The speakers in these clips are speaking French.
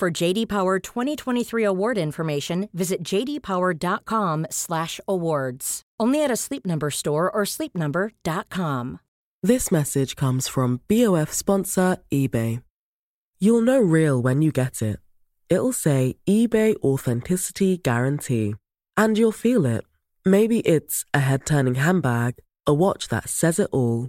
For JD Power 2023 award information, visit jdpower.com/awards. Only at a Sleep Number store or sleepnumber.com. This message comes from BOF sponsor eBay. You'll know real when you get it. It'll say eBay Authenticity Guarantee. And you'll feel it. Maybe it's a head turning handbag, a watch that says it all,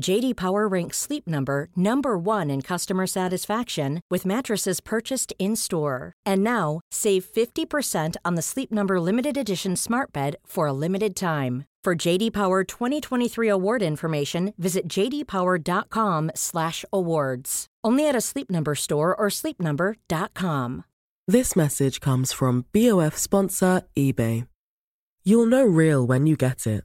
JD Power ranks Sleep Number number 1 in customer satisfaction with mattresses purchased in-store. And now, save 50% on the Sleep Number limited edition Smart Bed for a limited time. For JD Power 2023 award information, visit jdpower.com/awards. Only at a Sleep Number store or sleepnumber.com. This message comes from BOF sponsor eBay. You'll know real when you get it.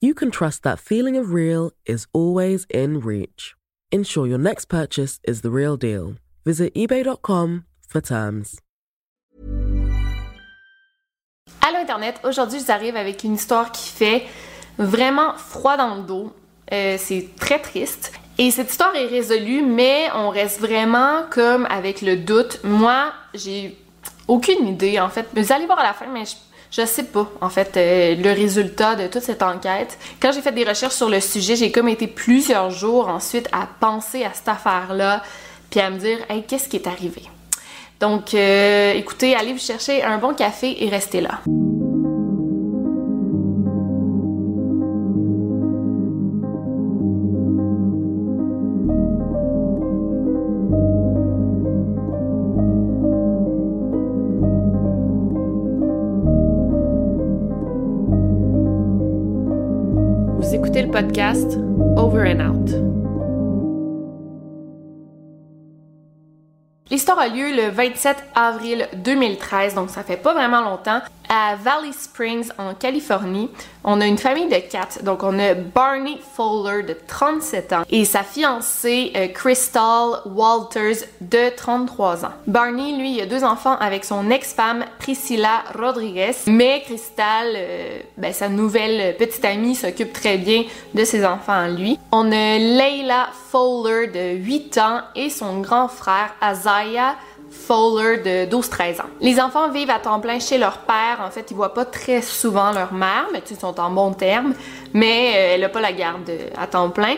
you can trust that feeling of real is always in reach. Ensure your next purchase is the real deal. Visit eBay.com for terms. Allô Internet, aujourd'hui je vous arrive avec une histoire qui fait vraiment froid dans le dos. Euh, c'est très triste. Et cette histoire est résolue, mais on reste vraiment comme avec le doute. Moi, j'ai aucune idée en fait. Vous allez voir à la fin, mais je, sais pas en fait euh, le résultat de toute cette enquête. Quand j'ai fait des recherches sur le sujet, j'ai comme été plusieurs jours ensuite à penser à cette affaire-là, puis à me dire, hey, qu'est-ce qui est arrivé? Donc, euh, écoutez, allez vous chercher un bon café et restez là. L'histoire a lieu le 27 avril 2013, donc ça fait pas vraiment longtemps, à Valley Springs en Californie. On a une famille de quatre, donc on a Barney Fowler de 37 ans et sa fiancée euh, Crystal Walters de 33 ans. Barney, lui, a deux enfants avec son ex-femme Priscilla Rodriguez, mais Crystal, euh, ben, sa nouvelle petite amie, s'occupe très bien de ses enfants lui. On a Leila Fowler de 8 ans et son grand frère Azaya Fowler de 12-13 ans. Les enfants vivent à temps plein chez leur père. En fait, ils voient pas très souvent leur mère, mais ils sont en bon terme. Mais euh, elle n'a pas la garde à temps plein.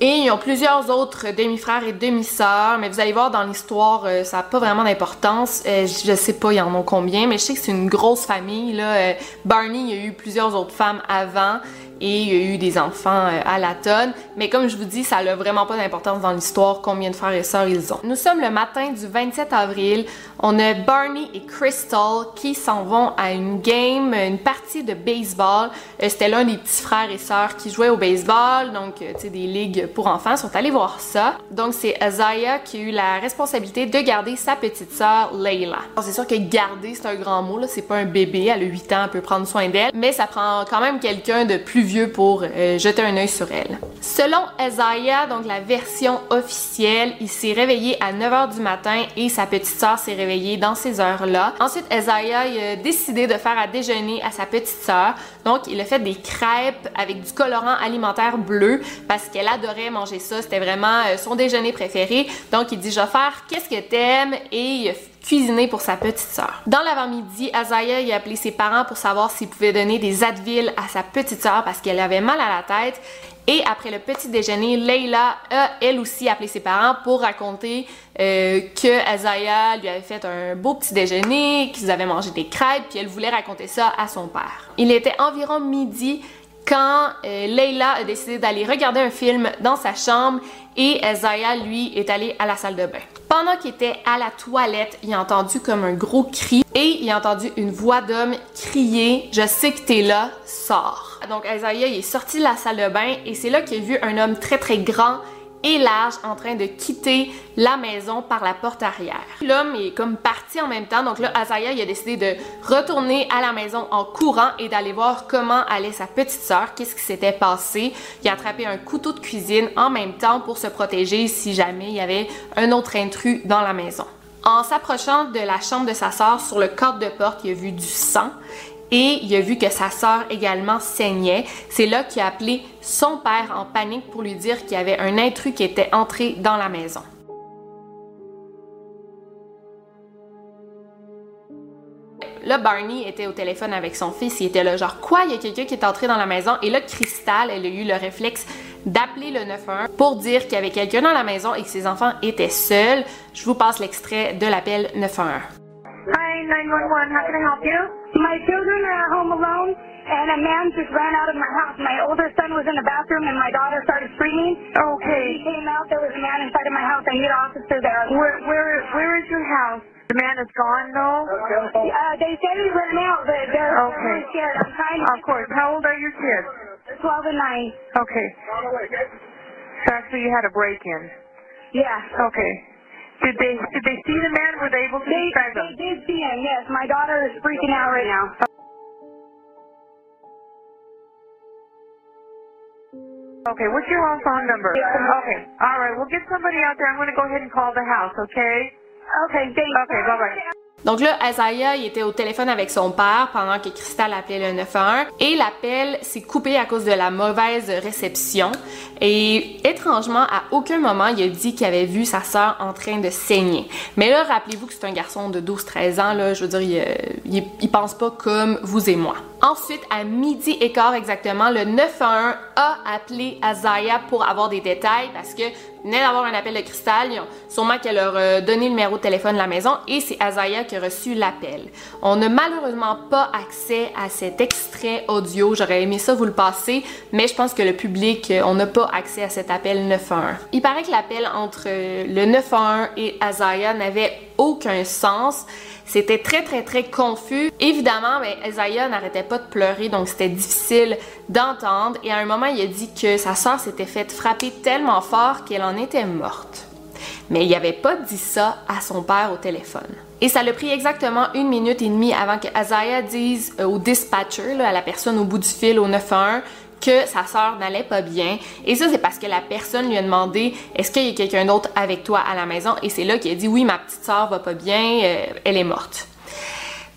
Et ils ont plusieurs autres demi-frères et demi-sœurs, mais vous allez voir dans l'histoire, euh, ça n'a pas vraiment d'importance. Euh, je sais pas, il y en a combien, mais je sais que c'est une grosse famille. Là. Barney, il y a eu plusieurs autres femmes avant. Et il y a eu des enfants euh, à la tonne. Mais comme je vous dis, ça n'a vraiment pas d'importance dans l'histoire combien de frères et sœurs ils ont. Nous sommes le matin du 27 avril. On a Barney et Crystal qui s'en vont à une game, une partie de baseball. Euh, c'était l'un des petits frères et sœurs qui jouaient au baseball, donc euh, tu sais des ligues pour enfants. Sont allés voir ça. Donc c'est Isaiah qui a eu la responsabilité de garder sa petite sœur Layla. C'est sûr que garder c'est un grand mot là, c'est pas un bébé, elle a 8 ans, elle peut prendre soin d'elle, mais ça prend quand même quelqu'un de plus vieux pour euh, jeter un œil sur elle. Selon Isaiah, donc la version officielle, il s'est réveillé à 9h du matin et sa petite sœur s'est réveillée dans ces heures-là. Ensuite, Isaiah a décidé de faire à déjeuner à sa petite sœur. Donc, il a fait des crêpes avec du colorant alimentaire bleu parce qu'elle adorait manger ça. C'était vraiment euh, son déjeuner préféré. Donc, il dit, je vais faire qu'est-ce que t'aimes et cuisiner pour sa petite sœur. Dans l'avant-midi, Azaya a appelé ses parents pour savoir s'ils pouvaient donner des Advil à sa petite sœur parce qu'elle avait mal à la tête. Et après le petit déjeuner, Leila a elle aussi appelé ses parents pour raconter euh, que Azaya lui avait fait un beau petit déjeuner, qu'ils avaient mangé des crêpes, puis elle voulait raconter ça à son père. Il était environ midi quand euh, Leila a décidé d'aller regarder un film dans sa chambre et Isaiah, lui, est allé à la salle de bain. Pendant qu'il était à la toilette, il a entendu comme un gros cri et il a entendu une voix d'homme crier « Je sais que t'es là, sors ». Donc Isaiah, il est sorti de la salle de bain et c'est là qu'il a vu un homme très très grand et large en train de quitter la maison par la porte arrière. L'homme est comme parti en même temps, donc là, Azaya, a décidé de retourner à la maison en courant et d'aller voir comment allait sa petite sœur, qu'est-ce qui s'était passé. Il a attrapé un couteau de cuisine en même temps pour se protéger si jamais il y avait un autre intrus dans la maison. En s'approchant de la chambre de sa sœur, sur le cadre de porte, il a vu du sang et il a vu que sa sœur également saignait. C'est là qu'il a appelé son père en panique pour lui dire qu'il y avait un intrus qui était entré dans la maison. Là, Barney était au téléphone avec son fils. Il était là, genre, quoi, il y a quelqu'un qui est entré dans la maison. Et là, Crystal, elle a eu le réflexe d'appeler le 911 pour dire qu'il y avait quelqu'un dans la maison et que ses enfants étaient seuls. Je vous passe l'extrait de l'appel 911. Hi, 911. How can I help you? My children are at home alone, and a man just ran out of my house. My older son was in the bathroom, and my daughter started screaming. Okay. He came out. There was a man inside of my house. I need an officer there. Where, where, where is your house? The man is gone, though? Uh, they said he ran out, but they're Okay. really scared. I'm trying to... Of course. How old are your kids? 12 and 9. Okay. So actually you had a break-in. Yeah. Okay. Did they did they see the man? Were they able to They, describe they him? did see him, yes. My daughter is freaking out right now. Okay, what's your home phone number? Okay. All right, we'll get somebody out there. I'm going to go ahead and call the house, okay? Okay, thanks. Okay, bye-bye. Donc là, Isaiah, il était au téléphone avec son père pendant que Crystal appelait le 911 et l'appel s'est coupé à cause de la mauvaise réception. Et étrangement, à aucun moment, il a dit qu'il avait vu sa sœur en train de saigner. Mais là, rappelez-vous que c'est un garçon de 12-13 ans, là, je veux dire, il, euh, il, il pense pas comme vous et moi. Ensuite, à midi et quart exactement, le 911 a appelé Azaya pour avoir des détails parce que venait d'avoir un appel de cristal. Ils ont- sûrement qu'elle leur a donné le numéro de téléphone de la maison et c'est Azaya qui a reçu l'appel. On n'a malheureusement pas accès à cet extrait audio. J'aurais aimé ça vous le passer, mais je pense que le public, euh, on n'a pas accès à cet appel 911. Il paraît que l'appel entre euh, le 911 et Azaya n'avait aucun sens. C'était très très très confus. Évidemment, ben, Isaiah n'arrêtait pas de pleurer, donc c'était difficile d'entendre. Et à un moment, il a dit que sa sœur s'était faite frapper tellement fort qu'elle en était morte. Mais il n'avait pas dit ça à son père au téléphone. Et ça l'a pris exactement une minute et demie avant que Isaiah dise euh, au dispatcher, à la personne au bout du fil, au 911, que sa sœur n'allait pas bien. Et ça, c'est parce que la personne lui a demandé est-ce qu'il y a quelqu'un d'autre avec toi à la maison? Et c'est là qu'il a dit oui, ma petite sœur va pas bien, euh, elle est morte.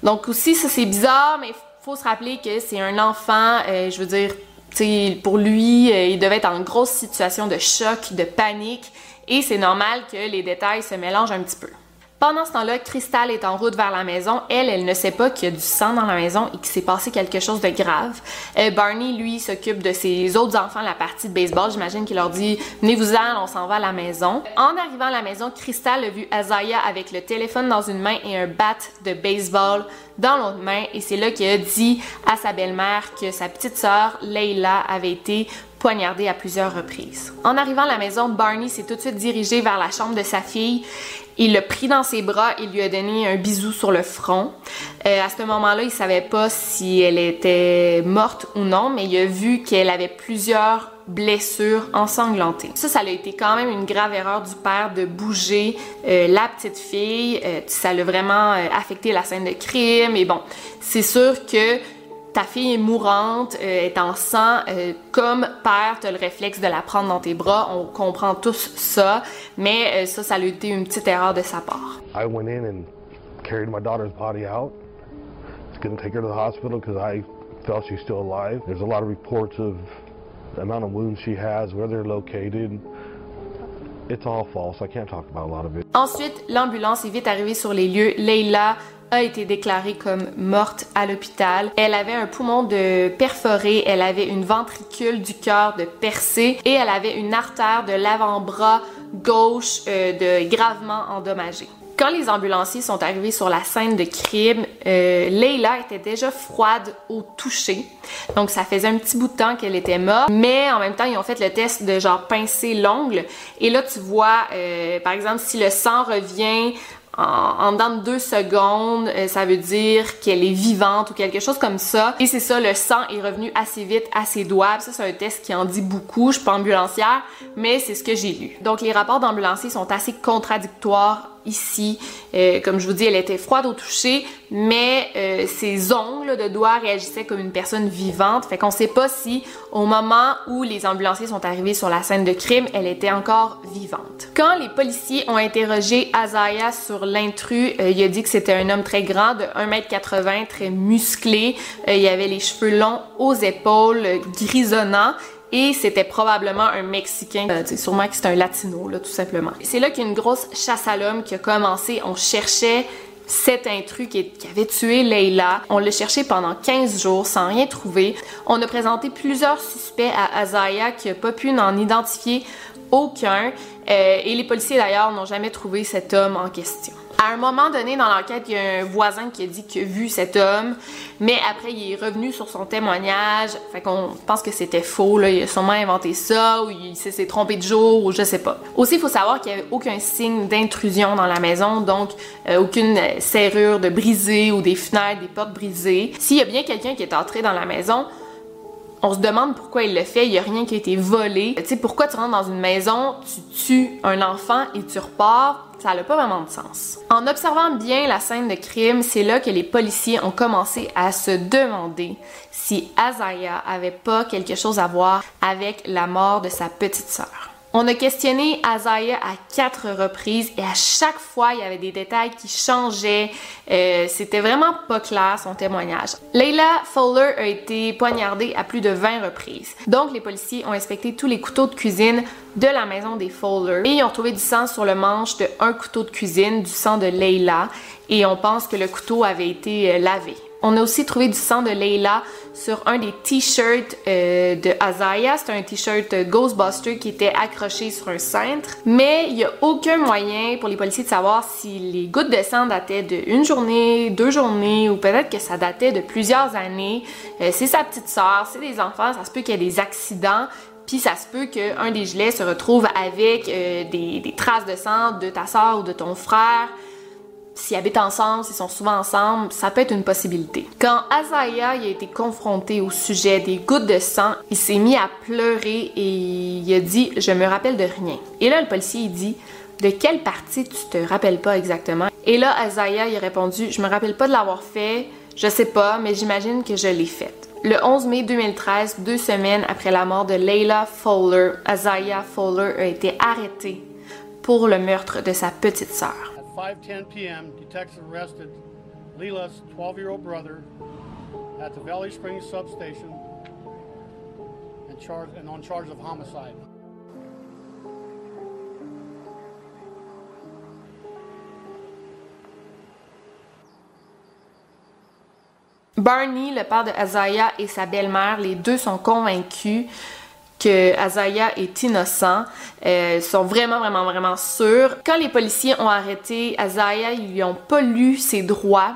Donc aussi, ça c'est bizarre, mais faut se rappeler que c'est un enfant, euh, je veux dire, pour lui, euh, il devait être en grosse situation de choc, de panique, et c'est normal que les détails se mélangent un petit peu. Pendant ce temps-là, Crystal est en route vers la maison. Elle, elle ne sait pas qu'il y a du sang dans la maison et qu'il s'est passé quelque chose de grave. Euh, Barney, lui, s'occupe de ses autres enfants la partie de baseball. J'imagine qu'il leur dit Venez-vous-en, on s'en va à la maison. En arrivant à la maison, Crystal a vu Azaya avec le téléphone dans une main et un bat de baseball dans l'autre main. Et c'est là qu'il a dit à sa belle-mère que sa petite sœur, Leila, avait été poignardée à plusieurs reprises. En arrivant à la maison, Barney s'est tout de suite dirigé vers la chambre de sa fille il l'a pris dans ses bras et lui a donné un bisou sur le front. Euh, à ce moment-là, il savait pas si elle était morte ou non, mais il a vu qu'elle avait plusieurs blessures ensanglantées. Ça, ça a été quand même une grave erreur du père de bouger euh, la petite fille. Euh, ça l'a vraiment affecté la scène de crime. Et bon, c'est sûr que ta fille est mourante, euh, est en sang, euh, comme père, tu as le réflexe de la prendre dans tes bras. On comprend tous ça, mais euh, ça, ça a été une petite erreur de sa part. I went in and carried my daughter's body out. I was going to take her to the hospital because I felt she's still alive. There's a lot of reports of the amount of wounds she has, where they're located. It's all false. I can't talk about a lot of it. Ensuite, l'ambulance est vite arrivée sur les lieux. Leila a été déclarée comme morte à l'hôpital. Elle avait un poumon de perforé, elle avait une ventricule du cœur de percée et elle avait une artère de l'avant-bras gauche euh, de gravement endommagée. Quand les ambulanciers sont arrivés sur la scène de crime, euh, Leila était déjà froide au toucher. Donc ça faisait un petit bout de temps qu'elle était morte, mais en même temps ils ont fait le test de genre pincer l'ongle et là tu vois euh, par exemple si le sang revient en, dans deux secondes, euh, ça veut dire qu'elle est vivante ou quelque chose comme ça. Et c'est ça, le sang est revenu assez vite à ses. Ça, c'est un test qui en dit beaucoup. Je suis pas ambulancière, mais c'est ce que j'ai lu. Donc, les rapports d'ambulanciers sont assez contradictoires ici. Euh, comme je vous dis, elle était froide au toucher, mais euh, ses ongles de doigts réagissaient comme une personne vivante. Fait qu'on sait pas si au moment où les ambulanciers sont arrivés sur la scène de crime, elle était encore vivante. Quand les policiers ont interrogé Azaya sur l'intrus, euh, il a dit que c'était un homme très grand, de 1m80, très musclé. il avait les cheveux longs aux épaules, grisonnants et c'était probablement un Mexicain, euh, sûrement que c'est un Latino, là, tout simplement. C'est là qu'il y a une grosse chasse à l'homme qui a commencé. On cherchait cet intrus qui, avait tué Leila. On l'a cherché pendant 15 jours sans rien trouver. On a présenté plusieurs suspects à Azaya qui n'a pas pu n'en identifier aucun. Euh, et les policiers d'ailleurs n'ont jamais trouvé cet homme en question. À un moment donné dans l'enquête, il y a un voisin qui a dit qu'il a vu cet homme, mais après il est revenu sur son témoignage. Fait qu'on pense que c'était faux, là. il a sûrement inventé ça, ou il s'est trompé de jour, ou je sais pas. Aussi, il faut savoir qu'il n'y avait aucun signe d'intrusion dans la maison, donc euh, aucune serrure de brisée ou des fenêtres, des portes brisées. S'il y a bien quelqu'un qui est entré dans la maison, on se demande pourquoi il le fait, il n'y a rien qui a été volé. Tu sais, pourquoi tu rentres dans une maison, tu tues un enfant et tu repars, ça n'a pas vraiment de sens. En observant bien la scène de crime, c'est là que les policiers ont commencé à se demander si Azaya avait pas quelque chose à voir avec la mort de sa petite sœur. On a questionné Azaya à quatre reprises et à chaque fois, il y avait des détails qui changeaient. Euh, C'était vraiment pas clair son témoignage. Leila Fowler a été poignardée à plus de 20 reprises. Donc, les policiers ont inspecté tous les couteaux de cuisine de la maison des Fowler et ils ont trouvé du sang sur le manche de un couteau de cuisine, du sang de Leila et on pense que le couteau avait été euh, lavé. On a aussi trouvé du sang de Leila sur un des t-shirts euh, de Azaya. C'était un t-shirt Ghostbuster qui était accroché sur un cintre. Mais il n'y a aucun moyen pour les policiers de savoir si les gouttes de sang dataient de une journée, deux journées ou peut-être que ça datait de plusieurs années. Euh, c'est sa petite sœur, c'est des enfants, ça se peut qu'il y ait des accidents. Puis ça se peut qu'un des gilets se retrouve avec euh, des, des, traces de sang de ta soeur ou de ton frère s'ils habitent ensemble, s'ils sont souvent ensemble, ça peut être une possibilité. Quand Azaya a été confronté au sujet des gouttes de sang, il s'est mis à pleurer et il a dit Je me rappelle de rien. Et là, le policier il dit De quelle partie tu te rappelles pas exactement Et là, Azaya a répondu Je me rappelle pas de l'avoir fait, je sais pas, mais j'imagine que je l'ai faite. Le 11 mai 2013, deux semaines après la mort de Layla Fowler, Azaya Fowler a été arrêtée pour le meurtre de sa petite sœur. 5.10 p.m., detectives arrested Leela's 12-year-old brother at the Valley Springs substation and, charge, and on charge of homicide. Barney, le père de Azaya et sa belle-mère, les deux sont convaincus que Azaya est innocent. Euh, sont vraiment, vraiment, vraiment sûrs. Quand les policiers ont arrêté Azaya, ils lui ont pas lu ses droits.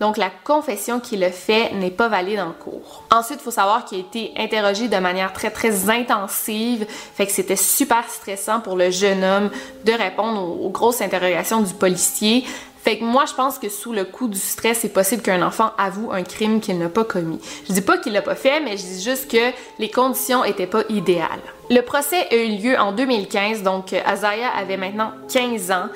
Donc la confession qu'il a fait n'est pas valide en cours. Ensuite, il faut savoir qu'il a été interrogé de manière très très intensive, fait que c'était super stressant pour le jeune homme de répondre aux, aux grosses interrogations du policier. Fait que moi, je pense que sous le coup du stress, c'est possible qu'un enfant avoue un crime qu'il n'a pas commis. Je dis pas qu'il l'a pas fait, mais je dis juste que les conditions étaient pas idéales. Le procès a eu lieu en 2015, donc Azaya avait maintenant 15 ans.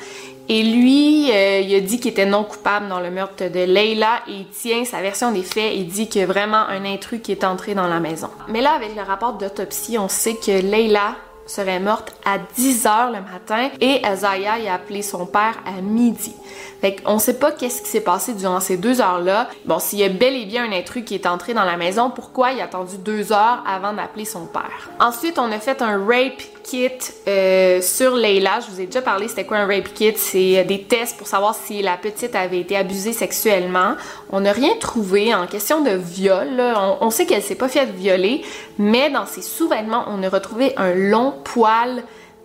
Et lui, euh, il a dit qu'il était non coupable dans le meurtre de Leila et il tient sa version des faits. Il dit a vraiment un intrus qui est entré dans la maison. Mais là, avec le rapport d'autopsie, on sait que Leila serait morte à 10 heures le matin et Azaya a appelé son père à midi. Fait qu'on sait pas qu'est-ce qui s'est passé durant ces deux heures-là. Bon, s'il y a bel et bien un intrus qui est entré dans la maison, pourquoi il a attendu deux heures avant d'appeler son père? Ensuite, on a fait un rape kit euh, sur Leila. Je vous ai déjà parlé, c'était quoi un rape kit? C'est euh, des tests pour savoir si la petite avait été abusée sexuellement. On n'a rien trouvé en question de viol. On, sait qu'elle s'est pas faite violer, mais dans ses sous-vêtements, on a retrouvé un long poil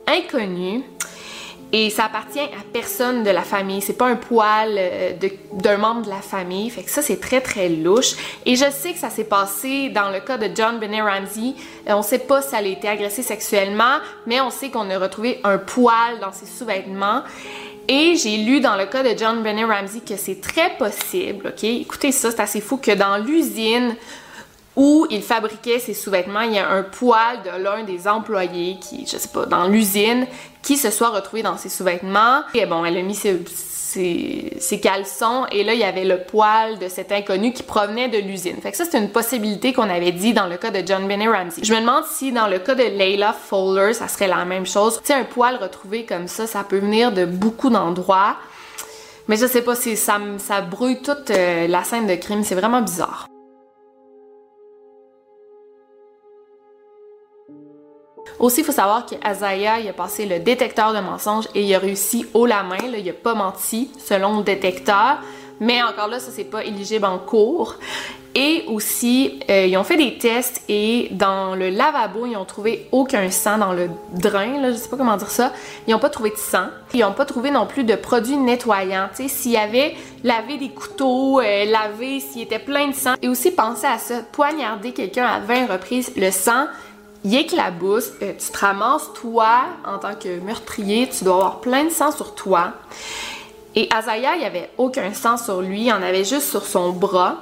inconnu. Et ça appartient à personne de la famille. C'est pas un poil euh, d'un membre de la famille. Fait que ça, c'est très, très louche. Et je sais que ça s'est passé dans le cas de John Benet Ramsey. Euh, on sait pas si elle a été agressée sexuellement, mais on sait qu'on a retrouvé un poil dans ses sous-vêtements. Et j'ai lu dans le cas de John Benet Ramsey que c'est très possible, ok? Écoutez ça, c'est assez fou que dans l'usine où il fabriquait ses sous-vêtements, il y a un poil de l'un des employés qui, je sais pas, dans l'usine, qui se soit retrouvé dans ses sous-vêtements. Et bon, elle a mis ses, caleçons et là, il y avait le poil de cet inconnu qui provenait de l'usine. Fait que ça, c'est une possibilité qu'on avait dit dans le cas de John Benet Ramsey. Je me demande si dans le cas de Layla Fowler, ça serait la même chose. Tu sais, un poil retrouvé comme ça, ça peut venir de beaucoup d'endroits. Mais je sais pas, ça, ça brouille toute euh, la scène de crime. C'est vraiment bizarre. Aussi, il faut savoir qu'Azaya, il a passé le détecteur de mensonges et il a réussi haut la main. Il a pas menti selon le détecteur. Mais encore là, ça, c'est pas éligible en cours. Et aussi, euh, ils ont fait des tests et dans le lavabo, ils ont trouvé aucun sang dans le drain, là, je sais pas comment dire ça. Ils ont pas trouvé de sang. Ils ont pas trouvé non plus de produits nettoyants. S'il y avait lavé des couteaux, euh, lavé, s'il était plein de sang. Et aussi, pensez à ça, poignarder quelqu'un à 20 reprises, le sang, il éclabousse, euh, tu te ramasses, toi, en tant que meurtrier, tu dois avoir plein de sang sur toi. Et Azaya, il n'y avait aucun sang sur lui, il en avait juste sur son bras.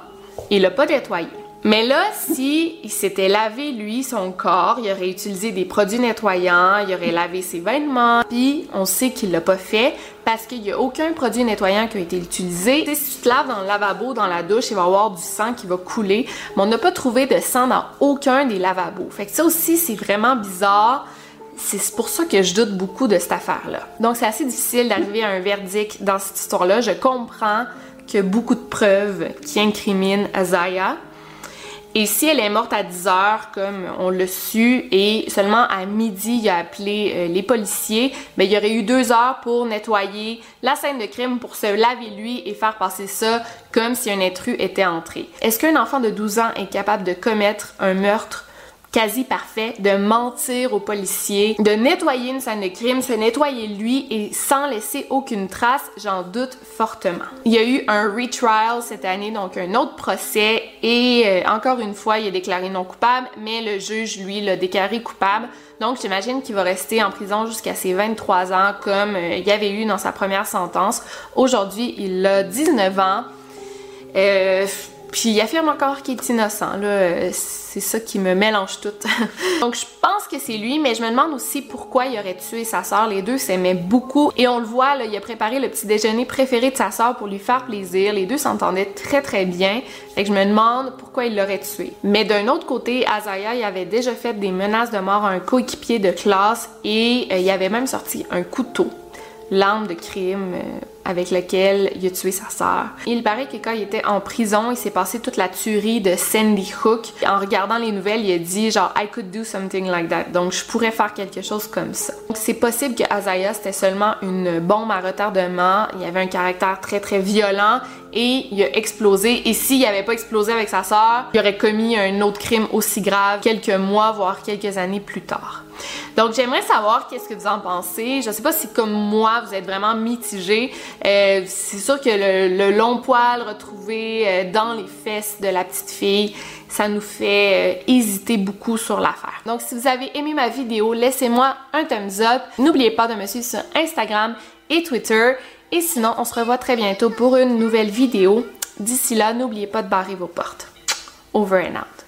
Il l'a pas nettoyé. Mais là, si il s'était lavé lui son corps, il aurait utilisé des produits nettoyants, il aurait lavé ses vêtements, puis on sait qu'il l'a pas fait parce qu'il y a aucun produit nettoyant qui a été utilisé. si tu te laves dans le lavabo, dans la douche, il va y avoir du sang qui va couler, mais on n'a pas trouvé de sang dans aucun des lavabos. Fait que ça aussi, c'est vraiment bizarre. C'est pour ça que je doute beaucoup de cette affaire-là. Donc, c'est assez difficile d'arriver à un verdict dans cette histoire-là. Je comprends a beaucoup de preuves qui incriminent Azaya, et si elle est morte à 10 heures, comme on l'a su, et seulement à midi, il a appelé euh, les policiers, mais ben, il y aurait eu deux heures pour nettoyer la scène de crime, pour se laver lui et faire passer ça comme si un intrus était entré. Est-ce qu'un enfant de 12 ans est capable de commettre un meurtre quasi parfait, de mentir aux policiers, de nettoyer une scène de crime, se nettoyer lui et sans laisser aucune trace, j'en doute fortement. Il y a eu un retrial cette année, donc un autre procès, et euh, encore une fois, il est déclaré non coupable, mais le juge, lui, l'a déclaré coupable. Donc, j'imagine qu'il va rester en prison jusqu'à ses 23 ans, comme euh, il y avait eu dans sa première sentence. Aujourd'hui, il a 19 ans. Euh, puis il affirme encore qu'il est innocent. Là, c'est ça qui me mélange tout. Donc je pense que c'est lui, mais je me demande aussi pourquoi il aurait tué sa sœur. Les deux s'aimaient beaucoup et on le voit, là, il a préparé le petit déjeuner préféré de sa sœur pour lui faire plaisir. Les deux s'entendaient très très bien. Fait que je me demande pourquoi il l'aurait tué. Mais d'un autre côté, Azaya, il avait déjà fait des menaces de mort à un coéquipier de classe et euh, il avait même sorti un couteau l'arme de crime euh, avec lequel il a tué sa sœur. Il paraît que quand il était en prison, il s'est passé toute la tuerie de Sandy Hook. En regardant les nouvelles, il a dit genre I could do something like that. Donc je pourrais faire quelque chose comme ça. Donc c'est possible que Azaya c'était seulement une bombe à retardement. Il avait un caractère très très violent il a explosé. Et s'il avait pas explosé avec sa sœur, il aurait commis un autre crime aussi grave quelques mois voire quelques années plus tard. Donc j'aimerais savoir qu'est-ce que vous en pensez. Je sais pas si comme moi vous êtes vraiment mitigé. Euh, c'est sûr que le, long poil retrouvé euh, dans les fesses de la petite fille, ça nous fait euh, hésiter beaucoup sur l'affaire. Donc si vous avez aimé ma vidéo, laissez-moi un thumbs up. N'oubliez pas de me suivre sur Instagram et Twitter. Et sinon, on se revoit très bientôt pour une nouvelle vidéo. D'ici là, n'oubliez pas de barrer vos portes. Over and out.